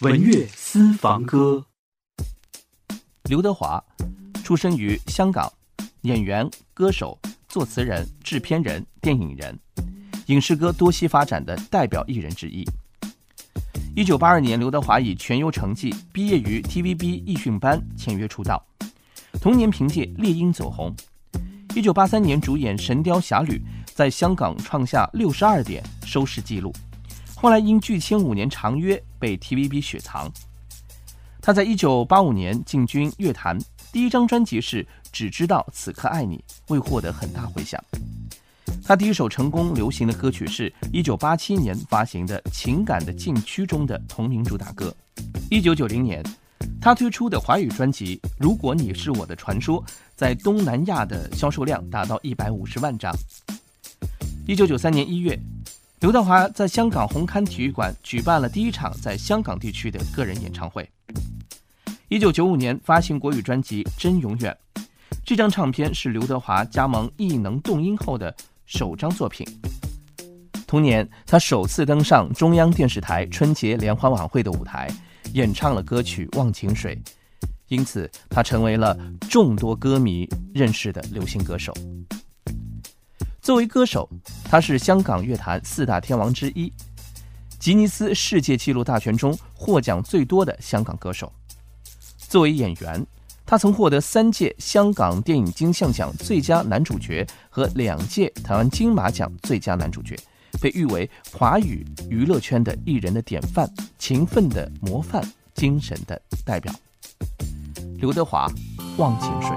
文乐私房歌。刘德华，出生于香港，演员、歌手、作词人、制片人、电影人，影视歌多栖发展的代表艺人之一。一九八二年，刘德华以全优成绩毕业于 TVB 艺训班，签约出道。同年凭借《猎鹰》走红。一九八三年主演《神雕侠侣》，在香港创下六十二点收视纪录。后来因拒签五年长约，被 TVB 雪藏。他在一九八五年进军乐坛，第一张专辑是《只知道此刻爱你》，未获得很大回响。他第一首成功流行的歌曲是一九八七年发行的《情感的禁区》中的同名主打歌。一九九零年，他推出的华语专辑《如果你是我的传说》在东南亚的销售量达到一百五十万张。一九九三年一月。刘德华在香港红磡体育馆举办了第一场在香港地区的个人演唱会。一九九五年发行国语专辑《真永远》，这张唱片是刘德华加盟艺能动音后的首张作品。同年，他首次登上中央电视台春节联欢晚会的舞台，演唱了歌曲《忘情水》，因此他成为了众多歌迷认识的流行歌手。作为歌手，他是香港乐坛四大天王之一，吉尼斯世界纪录大全中获奖最多的香港歌手。作为演员，他曾获得三届香港电影金像奖最佳男主角和两届台湾金马奖最佳男主角，被誉为华语娱乐圈的艺人的典范、勤奋的模范、精神的代表。刘德华，《忘情水》。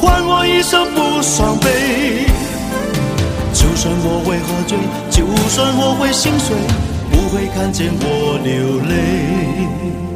换我一生不伤悲，就算我会喝醉，就算我会心碎，不会看见我流泪。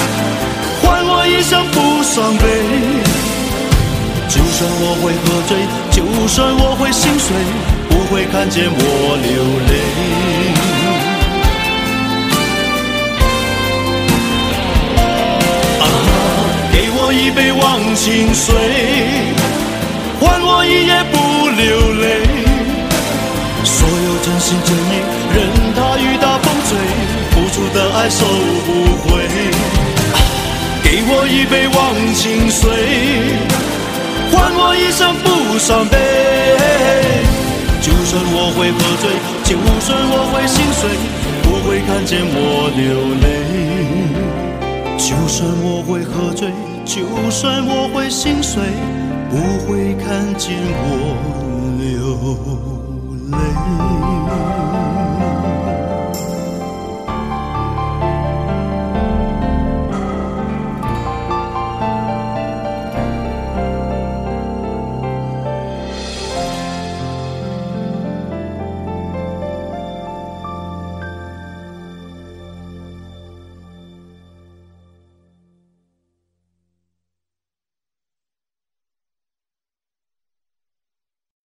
会喝醉，就算我会心碎。不会看见我流泪。啊，给我一杯忘情水，换我一夜不流泪。所有真心真意，任它雨打风吹，付出的爱收不回。给我一杯忘情水，我一生不伤悲。就算我会喝醉，就算我会心碎，不会看见我流泪。就算我会喝醉，就算我会心碎，不会看见我流泪。